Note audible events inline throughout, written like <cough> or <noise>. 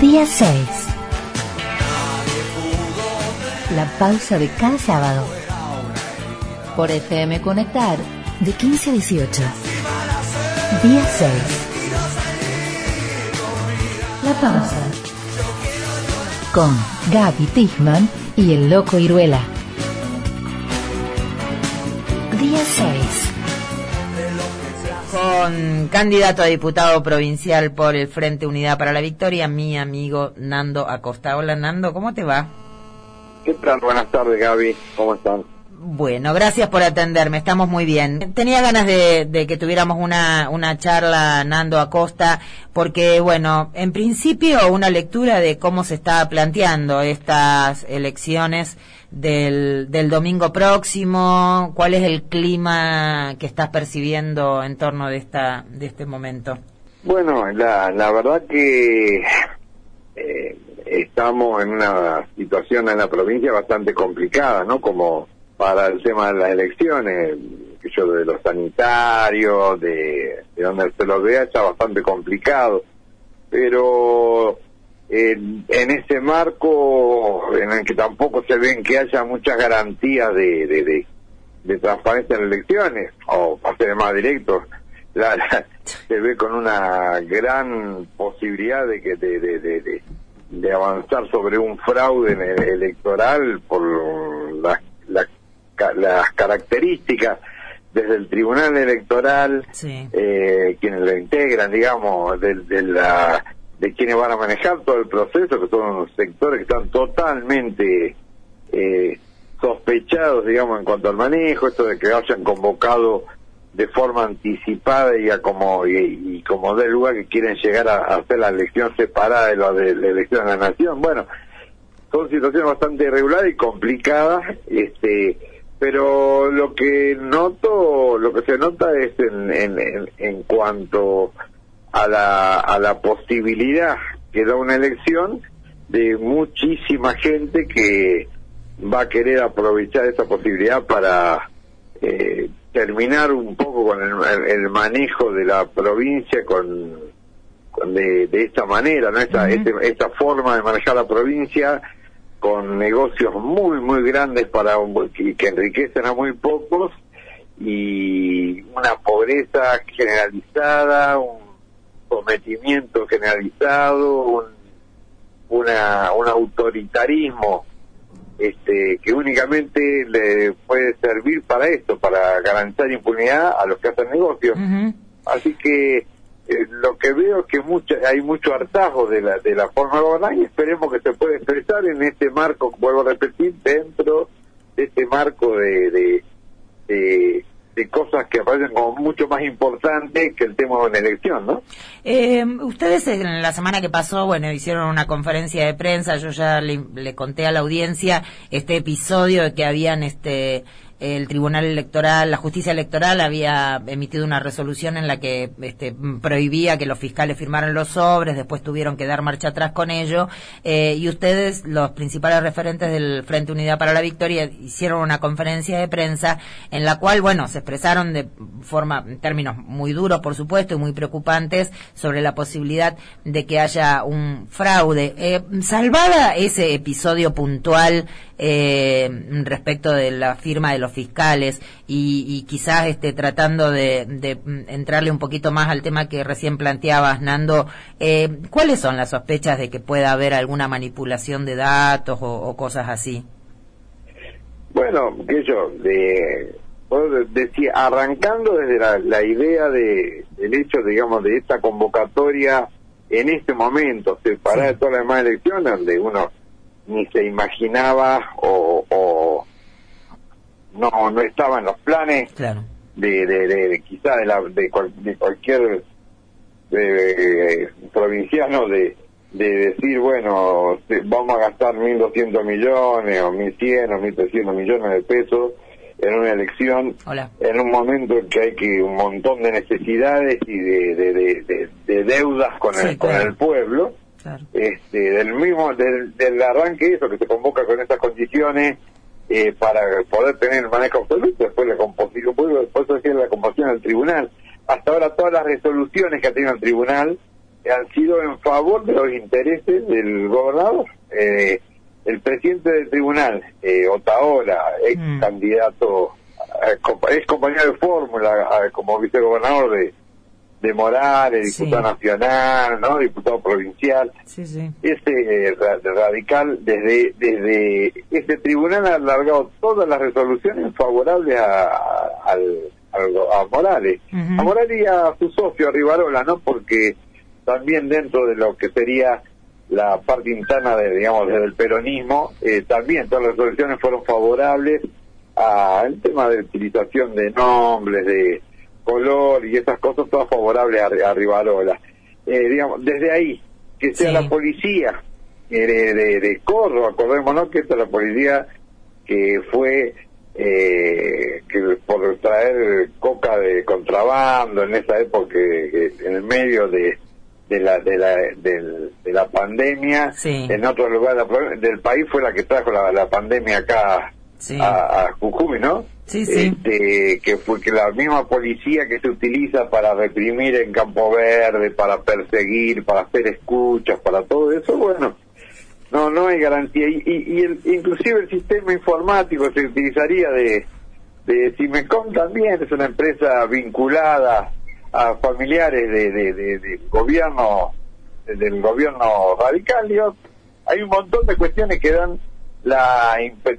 Día 6. La pausa de cada sábado. Por FM Conectar, de 15 a 18. Día 6. La pausa. Con Gaby Tichman y el Loco Iruela. Con candidato a diputado provincial por el Frente Unidad para la Victoria, mi amigo Nando Acosta. Hola Nando, ¿cómo te va? ¿Qué tal? Buenas tardes, Gaby. ¿Cómo están? Bueno, gracias por atenderme, estamos muy bien. Tenía ganas de, de, que tuviéramos una, una charla, Nando Acosta, porque, bueno, en principio una lectura de cómo se está planteando estas elecciones del, del domingo próximo, cuál es el clima que estás percibiendo en torno de, esta, de este momento. Bueno, la, la verdad que eh, estamos en una situación en la provincia bastante complicada, ¿no? Como para el tema de las elecciones, de los sanitarios, de, de donde se lo vea, está bastante complicado. Pero en, en ese marco en el que tampoco se ven que haya muchas garantías de, de, de, de transparencia en elecciones, o para ser más directos, la, la, <laughs> se ve con una gran posibilidad de que de, de, de, avanzar sobre un fraude electoral por las, las, las características desde el Tribunal Electoral, Sí. eh, quienes lo integran, digamos, de, de la de quienes van a manejar todo el proceso, que son los sectores que están totalmente eh, sospechados, digamos, en cuanto al manejo, esto de que hayan convocado de forma anticipada y a como y, y como de lugar que quieren llegar a, a hacer la elección separada de la de la elección de la nación. Bueno, son situaciones bastante irregulares y complicadas, este pero lo que noto, lo que se nota es en, en, en, en cuanto a la, a la posibilidad que da una elección de muchísima gente que va a querer aprovechar esa posibilidad para eh, terminar un poco con el, el, manejo de la provincia con, con de, de, esta manera, ¿no? Esta, uh -huh. este, esta forma de manejar la provincia con negocios muy, muy grandes para que, que enriquecen a muy pocos y una pobreza generalizada, un sometimiento generalizado, un, una, un autoritarismo este, que únicamente le puede servir para esto, para garantizar impunidad a los que hacen negocios. Uh -huh. Así que eh, lo que veo es que mucho, hay mucho hartazgo de la, de la forma de gobernar y esperemos que se pueda expresar en este marco, vuelvo a repetir, dentro de este marco de, de, de de cosas que aparecen como mucho más importantes que el tema de una elección, ¿no? Eh, ustedes en la semana que pasó, bueno, hicieron una conferencia de prensa, yo ya le, le conté a la audiencia este episodio de que habían este el Tribunal Electoral, la Justicia Electoral había emitido una resolución en la que este, prohibía que los fiscales firmaran los sobres, después tuvieron que dar marcha atrás con ello, eh, y ustedes, los principales referentes del Frente Unidad para la Victoria, hicieron una conferencia de prensa en la cual, bueno, se expresaron de forma, en términos muy duros, por supuesto, y muy preocupantes sobre la posibilidad de que haya un fraude. Eh, salvada ese episodio puntual eh, respecto de la firma de los fiscales y, y quizás este, tratando de, de, entrarle un poquito más al tema que recién planteabas, Nando, eh, ¿cuáles son las sospechas de que pueda haber alguna manipulación de datos o, o cosas así? Bueno, que yo, de, decía, arrancando desde la, la idea de, del hecho, digamos, de esta convocatoria en este momento, separada sí. de todas las demás elecciones, donde uno ni se imaginaba o no no estaba en los planes claro. de, de, de, de, quizá de, la, de, cual, de cualquier de, provinciano de, de decir bueno vamos a gastar 1.200 millones o 1.100 o 1.300 millones de pesos en una elección Hola. en un momento en que hay que un montón de necesidades y de, de, de, de deudas con, sí, el, claro. con el pueblo Claro. este, del mismo del, del, arranque eso que se convoca con estas condiciones eh, para poder tener el manejo absoluto después la composición después decir la composición del tribunal hasta ahora todas las resoluciones que ha tenido el tribunal han sido en favor de los intereses del gobernador. Eh, el presidente del tribunal, eh, Otaola, ex Mm. candidato, eh, ex compañero de fórmula eh, como vicegobernador de, de Morales, Sí. diputado nacional, ¿no? diputado provincial, Sí, sí. ese eh, ra- radical desde desde este tribunal ha alargado todas las resoluciones favorables a, a- a Morales a Morales y a su socio a Rivarola no porque también dentro de lo que sería la parte interna de digamos del peronismo eh, también todas las resoluciones fueron favorables al tema de utilización de nombres de color y esas cosas todas favorables a, a Rivarola eh, digamos desde ahí que sea Sí. la policía eh, de, de, de Córdoba, acordémonos que esta es la policía que fue eh, que por traer coca de contrabando en esa época, que- que en el medio de, de la de la del- de la pandemia, Sí. en otro lugar de del país fue la que trajo la, la pandemia acá Sí. a, a Jujuy, ¿no? Sí, sí. Este, que fue que la misma policía que se utiliza para reprimir en Campo Verde, para perseguir, para hacer escuchas, para todo eso, bueno, no no hay garantía. Y, y, y el- inclusive el sistema informático se utilizaría de, de Cimecom también, es una empresa vinculada a familiares de, de, gobierno de- del gobierno radical, digo, hay un montón de cuestiones que dan la,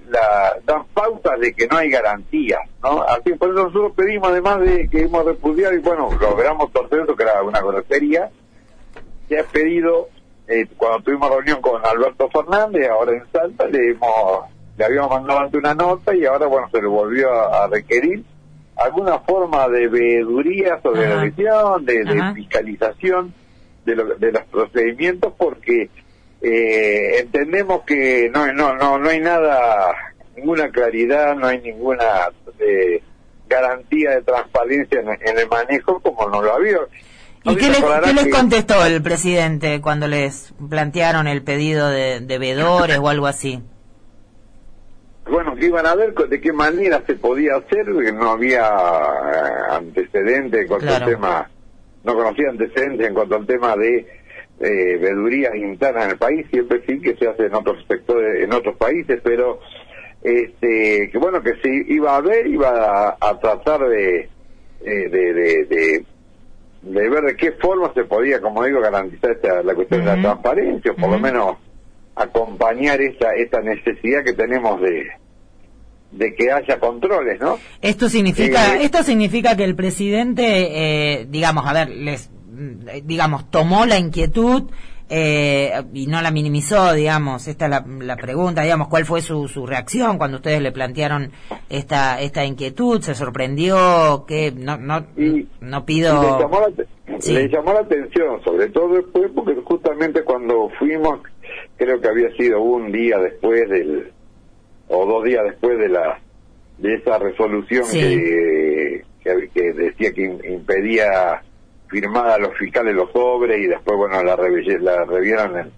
la- dan pautas de que no hay garantías, ¿no? Así por eso nosotros pedimos además de que hemos repudiado y bueno, logramos torcer eso que era una grosería, se ha pedido eh, cuando tuvimos reunión con Alberto Fernández, ahora en Salta, le hemos le habíamos mandado ante una nota y ahora bueno se le volvió a, a requerir alguna forma de veeduría sobre Ajá. la elección, de, fiscalización de, lo- de los procedimientos porque eh, entendemos que no, no, no, no hay nada, ninguna claridad, no hay ninguna eh, garantía de transparencia en, en el manejo como no lo había. ¿Y qué les, Recordarán qué les que- contestó el presidente cuando les plantearon el pedido de, de veedores o algo así? Bueno, que iban a ver de qué manera se podía hacer, no había eh, antecedentes con Claro. el tema, no conocía antecedentes en cuanto al tema de eh, vedurías internas en el país, siempre sí que se hace en otros sectores, en otros países, pero este que bueno que se iba a ver, iba a, a tratar de, eh, de, de, de, de ver de qué forma se podía, como digo, garantizar esta, la cuestión de la transparencia, o por lo menos acompañar esta esta necesidad que tenemos de de que haya controles, ¿no? Esto significa, Eh, esto significa que el presidente, eh, digamos, a ver, les, digamos, tomó la inquietud eh, y no la minimizó, digamos. Esta es la, la pregunta, digamos, ¿cuál fue su, su reacción cuando ustedes le plantearon esta esta inquietud? ¿Se sorprendió? que no no Y- no Y pido? le, llamó la, te- Sí. le llamó la atención, sobre todo después, porque justamente cuando fuimos, creo que había sido un día después del, o dos días después de la de esa resolución Sí. que, que, que decía que im- impedía firmar a los fiscales los sobres y después, bueno, la, la revieron en-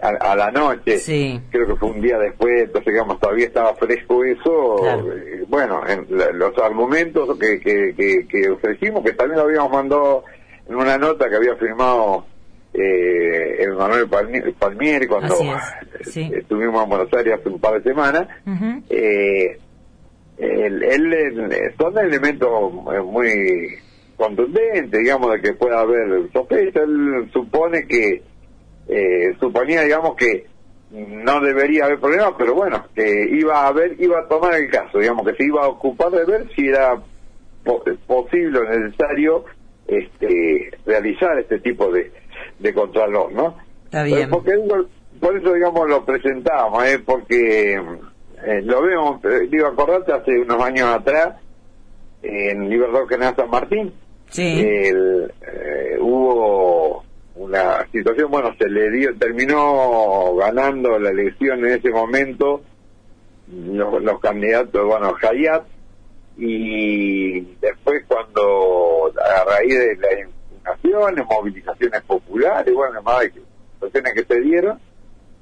a, a la noche. Sí. Creo que fue un día después, entonces, digamos, todavía estaba fresco eso. Claro. Eh, bueno, en la- los argumentos que, que, que, que ofrecimos, que también lo habíamos mandado en una nota que había firmado eh, el Manuel Palmi- Palmieri cuando es, sí. <laughs> estuvimos en Buenos Aires hace un par de semanas. Eh, él, él, eh, son elementos muy contundentes, digamos, de que pueda haber sospecha. Él supone que, eh, suponía, digamos, que no debería haber problemas, pero bueno, que iba a haber, iba a tomar el caso, digamos, que se iba a ocupar de ver si era po- posible o necesario este, realizar este tipo de, de contralor, ¿no? Está bien. Porque por eso, digamos, lo presentamos, ¿eh? porque eh, lo vemos, eh, digo, acordate, hace unos años atrás, en Libertad General San Martín, Sí. eh, hubo una situación, bueno, se le dio, terminó ganando la elección en ese momento los, candidatos, bueno, Hayat, y después cuando a raíz de las impugnaciones, movilizaciones populares, bueno, más de que- se dieron,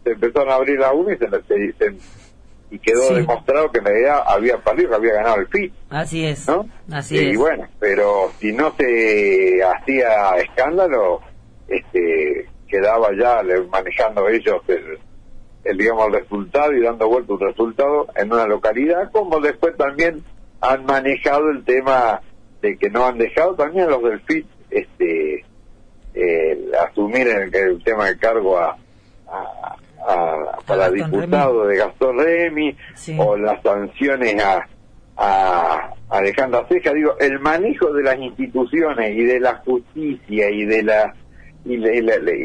se empezaron a abrir la UNA y, se, se- se- y quedó Sí. demostrado que en realidad había perdido, que había ganado el FIT. Así es. ¿no? Así y es. bueno, pero si no se hacía escándalo, este, quedaba ya manejando ellos el, el, digamos, el resultado y dando vuelta un resultado en una localidad, como después también han manejado el tema de que no han dejado también los del FIT este, eh, asumir el, el, tema de cargo a, a, a para diputado de Gastón Remy o las sanciones a, a Alejandra Ceja, digo, el manejo de las instituciones y de la justicia y de la y,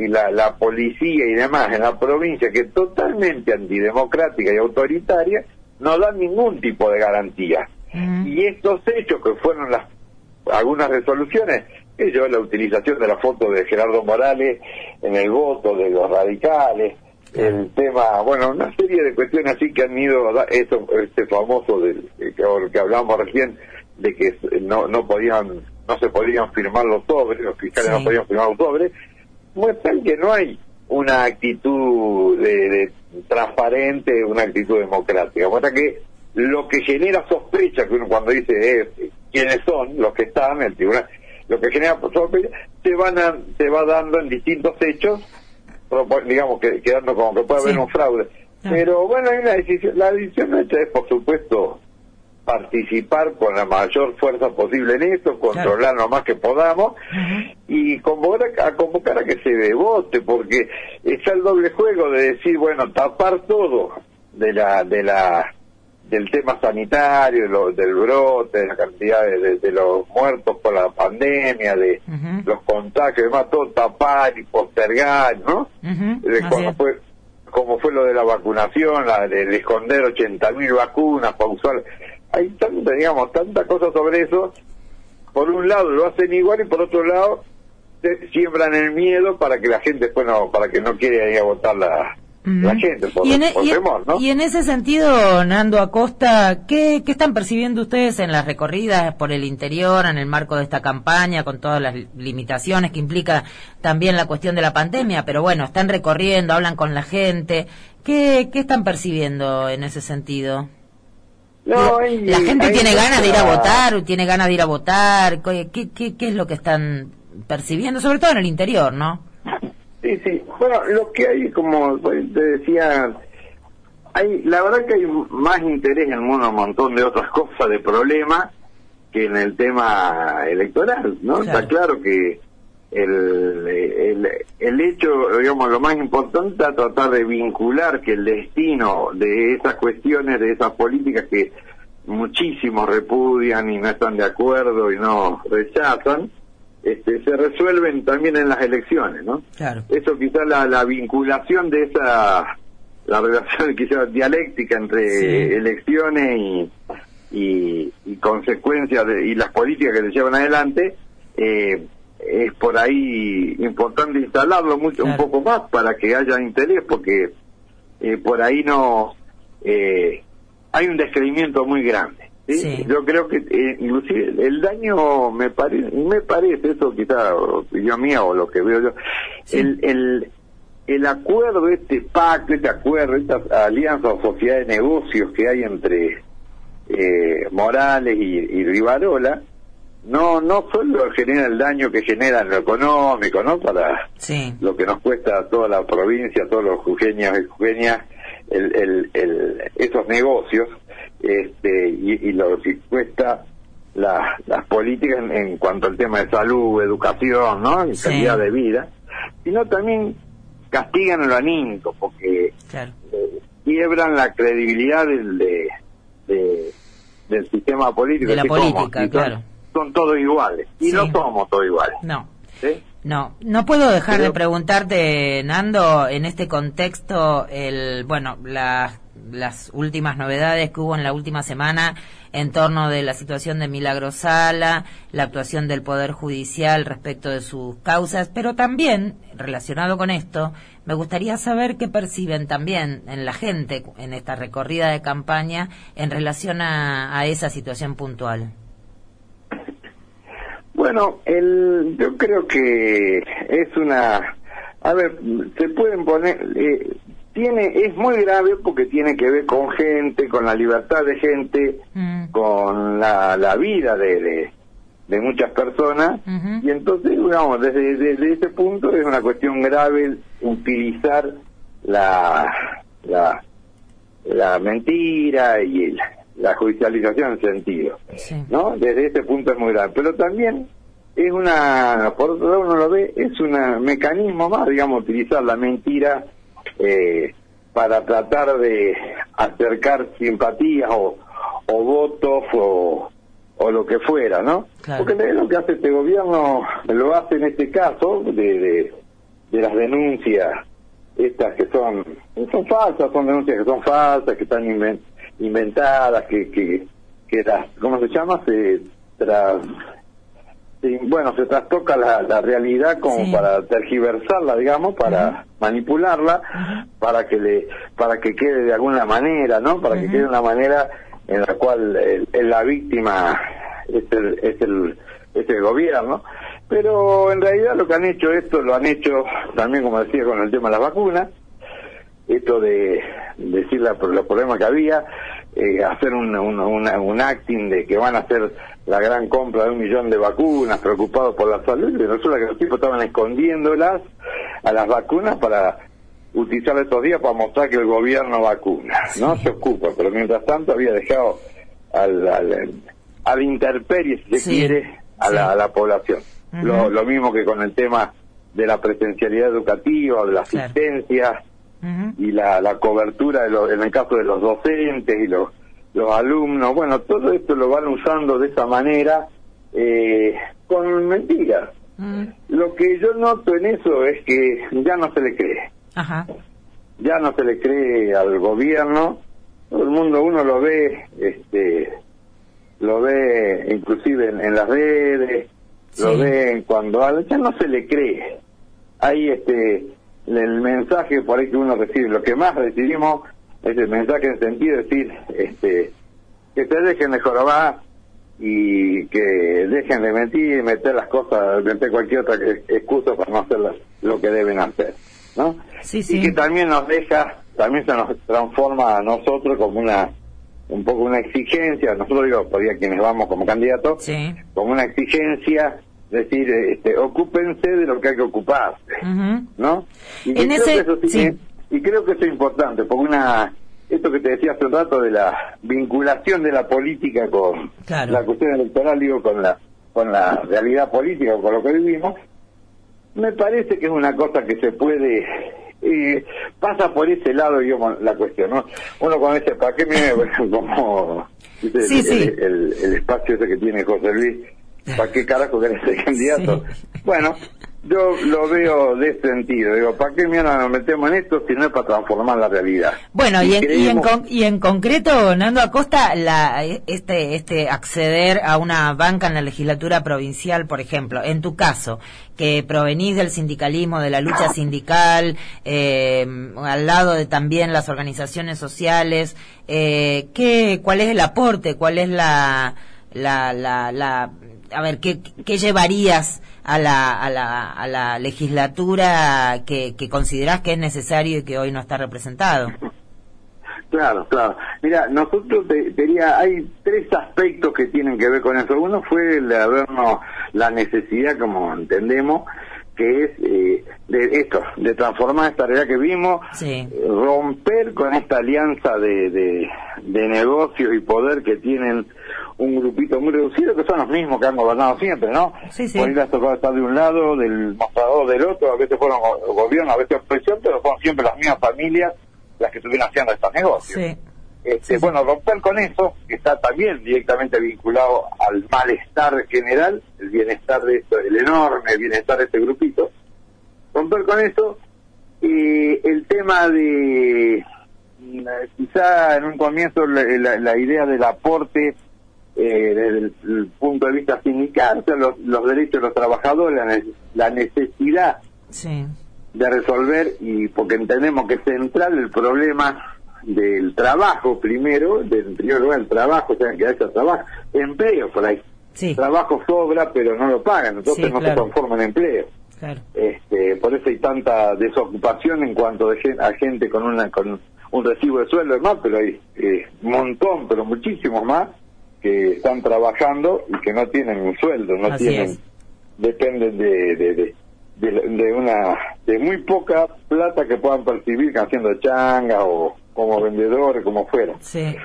la, la, policía y demás en la provincia, que es totalmente antidemocrática y autoritaria, no dan ningún tipo de garantía. Y estos hechos que fueron las algunas resoluciones, yo la utilización de la foto de Gerardo Morales en el voto de los radicales, el tema, bueno, una serie de cuestiones así que han ido, eso, este famoso del que, que hablamos recién, de que no, no podían, no se podían firmar los sobres, los fiscales no podían firmar los sobres, muestran que no hay una actitud de, transparente, una actitud democrática. Muestra que lo que genera sospecha, que uno cuando dice eh, quiénes son los que están en el tribunal, lo que genera sospecha, se, van a, se va dando en distintos hechos, digamos, que, quedando como que puede haber un fraude. Ah. Pero bueno, hay una decisión, la decisión nuestra es, por supuesto, participar con la mayor fuerza posible en esto, controlar lo más que podamos y convocar a, convocar a que se vote, porque está el doble juego de decir, bueno, tapar todo de la de la del tema sanitario, del brote, de la cantidad de, los muertos por la pandemia, de los contagios, demás, todo tapar y postergar, ¿no? como, fue, como fue lo de la vacunación, la de, esconder 80.000 vacunas, pausar hay tanta, digamos, tanta cosa sobre eso. Por un lado lo hacen igual y por otro lado siembran el miedo para que la gente bueno para que no quiera ir a votar la, la gente por, y en, e- temor, ¿no? y en ese sentido, Nando Acosta, ¿qué, ¿qué están percibiendo ustedes en las recorridas por el interior, en el marco de esta campaña, con todas las limitaciones que implica también la cuestión de la pandemia? Pero bueno, están recorriendo, hablan con la gente. ¿Qué, qué están percibiendo en ese sentido? No, la gente tiene ganas de ir a votar, tiene ganas de ir a votar. ¿Qué, qué, qué es lo que están percibiendo? Sobre todo en el interior, ¿no? Sí, sí. Bueno, lo que hay, como te decía, hay, la verdad que hay más interés en un montón de otras <laughs> cosas, de problemas, que en el tema electoral, ¿no? Está claro que el, el, el, hecho, digamos, lo más importante es tratar de vincular que el destino de esas cuestiones, de esas políticas que muchísimos repudian y no están de acuerdo y no rechazan, este, se resuelven también en las elecciones, ¿no? Claro. Eso quizás la, la vinculación de esa, la relación <laughs> quizás dialéctica entre elecciones y, y, y consecuencias de, y las políticas que se llevan adelante, eh, es por ahí importante instalarlo mucho un poco más para que haya interés porque eh, por ahí no eh, hay un descreimiento muy grande yo creo que eh, inclusive el daño me parece me parece eso quizá yo mía o lo que veo yo el, el el acuerdo este pacto este acuerdo esta alianza o sociedad de negocios que hay entre Morales y, y Rivarola no no solo genera el daño que genera en lo económico, ¿no? Para lo que nos cuesta a toda la provincia, a todos los jujeños y jujeñas, el, el, el, esos negocios, este, y, lo que cuesta las políticas en, cuanto al tema de salud, educación, ¿no? Y calidad de vida, sino también castigan a lo anímico, porque eh, quiebran la credibilidad del, de, del sistema político. De la política, claro son todos iguales. Y no somos todos iguales. No. No, no puedo dejar de preguntarte, Nando, en este contexto, el, bueno, las últimas novedades que hubo en la última semana en torno de la situación de Milagrosala, la actuación del Poder Judicial respecto de sus causas, pero también, relacionado con esto, me gustaría saber qué perciben también en la gente en esta recorrida de campaña en relación a esa situación puntual. Bueno, el, yo creo que es una... A ver, se pueden poner... Eh, tiene es muy grave porque tiene que ver con gente, con la libertad de gente, mm. con la, la vida de, de muchas personas y entonces, digamos, desde, desde ese punto es una cuestión grave utilizar la, la, la mentira y la judicialización en sentido, ¿no? Desde ese punto es muy grave. Pero también es una, por otro lado uno lo ve, es un mecanismo más, digamos, utilizar la mentira eh, para tratar de acercar simpatías o, o votos o o lo que fuera, ¿no? Porque lo que hace este gobierno, lo hace en este caso de, de, las denuncias estas que son son falsas, son denuncias que son falsas, que están inventadas, que, que, que las, ¿cómo se llama? Se tras, bueno, se trastoca la, la realidad como para tergiversarla, digamos, para manipularla, para que le, para que quede de alguna manera, ¿no? Para que quede de una manera en la cual la víctima es el, es el, es el gobierno, pero en realidad lo que han hecho esto lo han hecho también, como decía, con el tema de las vacunas, esto de decir la, los problemas que había, eh, hacer un, un, un, acting de que van a hacer la gran compra de un millón de vacunas, preocupados por la salud, y resulta que los tipos estaban escondiéndolas a las vacunas para utilizar estos días para mostrar que el gobierno vacuna. No se ocupa, pero mientras tanto había dejado al, al, al interperie, si se quiere, a, la, a la población. lo, lo mismo que con el tema de la presencialidad educativa, de la asistencia y la, la cobertura de en el caso de los docentes y los, los alumnos. Bueno, todo esto lo van usando de esa manera eh, con mentiras. Lo que yo noto en eso es que ya no se le cree. Ajá. Ya no se le cree al gobierno, todo el mundo uno lo ve, este, lo ve inclusive en, las redes, lo ve cuando ya no se le cree. Ahí este, el mensaje por ahí que uno recibe, lo que más recibimos es el mensaje en sentido de decir, este, que se dejen de jorobar y que dejen de mentir y meter las cosas, meter cualquier otra excusa para no hacer lo que deben hacer. ¿no? Sí, sí. Y que también nos deja, también se nos transforma a nosotros como una, un poco una exigencia, nosotros digo, podría quienes vamos como candidatos, como una exigencia decir, este, ocúpense de lo que hay que ocuparse, ¿no? Y, en ese, eso y creo que eso es importante, porque una, esto que te decía hace un rato de la vinculación de la política con la cuestión electoral, digo, con la, con la realidad política, con lo que vivimos, me parece que es una cosa que se puede eh, pasa por ese lado digamos la cuestión no uno cuando dice para qué me <laughs> como el, El, espacio ese que tiene José Luis para qué carajo querés ser candidato bueno yo lo veo de sentido. Digo, ¿para qué mierda nos metemos en esto si no es para transformar la realidad? Bueno, y, en, y, en, y en concreto, Nando Acosta, la, este, este acceder a una banca en la legislatura provincial, por ejemplo, en tu caso, que provenís del sindicalismo, de la lucha sindical, eh, al lado de también las organizaciones sociales, eh, ¿qué, ¿cuál es el aporte? ¿Cuál es la, la, la, la a ver, ¿qué, qué llevarías a la, a la, a la legislatura que, que considerás que es necesario y que hoy no está representado? Claro, claro. Mira, nosotros diría, hay tres aspectos que tienen que ver con eso. Uno fue el de habernos la necesidad, como entendemos, que es eh, de esto, de transformar esta realidad que vimos, romper con esta alianza de, de, de negocios y poder que tienen un grupito muy reducido, que son los mismos que han gobernado siempre, ¿no? Sí, sí. Por estar de un lado, del mostrador del otro, a veces fueron gobierno, a veces oposición, pero fueron siempre las mismas familias las que estuvieron haciendo estos negocios. Sí. Este, bueno, romper con eso, que está también directamente vinculado al malestar general, el bienestar de esto, el enorme bienestar de este grupito, romper con eso, y el tema de mm, quizá en un comienzo la idea del aporte eh, desde el, punto de vista sindical, los, los, derechos de los trabajadores, la, necesidad de resolver, y porque entendemos que es central el problema del trabajo primero, del primer lugar el trabajo, o sea, que haya trabajo, empleo por ahí. Trabajo sobra, pero no lo pagan, entonces no se transforma en empleo. Este, por eso hay tanta desocupación en cuanto a gente con una con un recibo de sueldo y más, pero hay eh, un montón, pero muchísimos más que están trabajando y que no tienen un sueldo, no Así tienen, es. dependen de, de, de, de, de una de muy poca plata que puedan percibir haciendo changa o como vendedores, como fuera. Sí.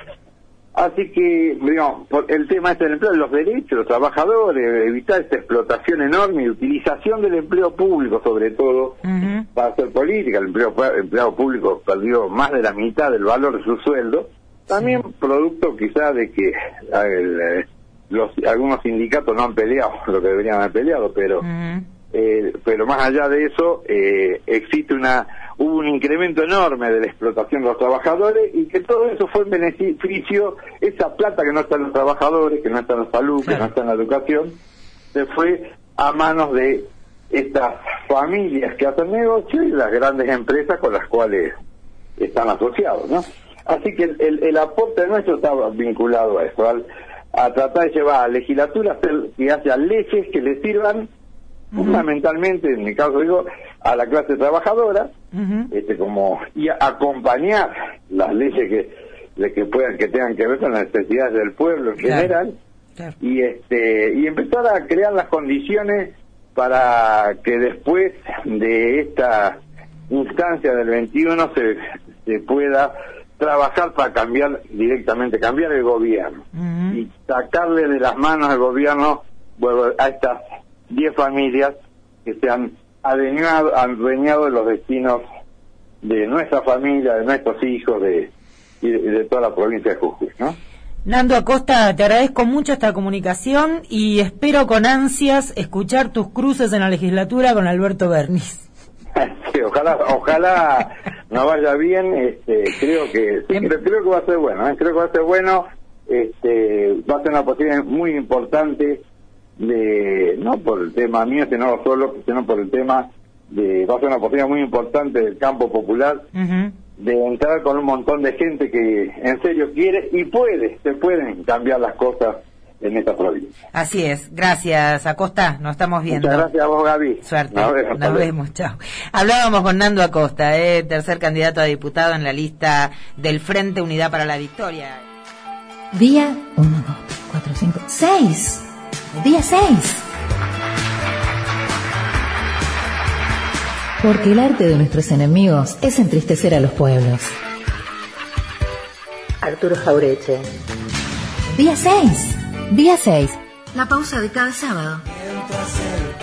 Así que, digamos, el tema este del empleo, los derechos de los trabajadores, evitar esta explotación enorme y utilización del empleo público, sobre todo, para hacer política. El empleo, el empleado público perdió más de la mitad del valor de su sueldo. También producto quizá de que el, eh, los, algunos sindicatos no han peleado <laughs> lo que deberían haber peleado, pero eh, pero más allá de eso eh, existe una hubo un incremento enorme de la explotación de los trabajadores y que todo eso fue en beneficio esa plata que no está en los trabajadores que no está en la salud que no está en la educación se fue a manos de estas familias que hacen negocio y las grandes empresas con las cuales están asociados, ¿no? Así que el, el- el aporte nuestro está vinculado a eso, al- a tratar de llevar a la legislatura a hacer- que haya leyes que le sirvan fundamentalmente, en mi caso digo, a la clase trabajadora, este como y a- acompañar las leyes que de que puedan que tengan que ver con las necesidades del pueblo en Claro. general Claro. y este y empezar a crear las condiciones para que después de esta instancia del 21 se, se pueda trabajar para cambiar directamente cambiar el gobierno y sacarle de las manos al gobierno bueno, a estas 10 familias que se han adueñado, adueñado de los destinos de nuestra familia, de nuestros hijos, de, y de, de toda la provincia de Jujuy, ¿no? Nando Acosta, te agradezco mucho esta comunicación y espero con ansias escuchar tus cruces en la legislatura con Alberto Bernis. <laughs> Sí, ojalá, ojalá nos vaya bien. Este, creo que sí, Em- creo, creo que va a ser bueno. ¿eh? Creo que va a ser bueno. Este, va a ser una posibilidad muy importante de no por el tema mío, sino solo, sino por el tema de va a ser una posibilidad muy importante del campo popular de entrar con un montón de gente que en serio quiere y puede, se pueden cambiar las cosas en esta provincia. Así es. Gracias, Acosta. Nos estamos viendo. Muchas gracias a vos, Gaby. Suerte. Nos vemos. Nos vemos. Chao. Hablábamos con Nando Acosta, eh, tercer candidato a diputado en la lista del Frente Unidad para la Victoria. Día 1, 2, 3, 4, 5, 6. Día 6. Porque el arte de nuestros enemigos es entristecer a los pueblos. Arturo Jaureche. Día 6. Día 6. La pausa de cada sábado. Mientras el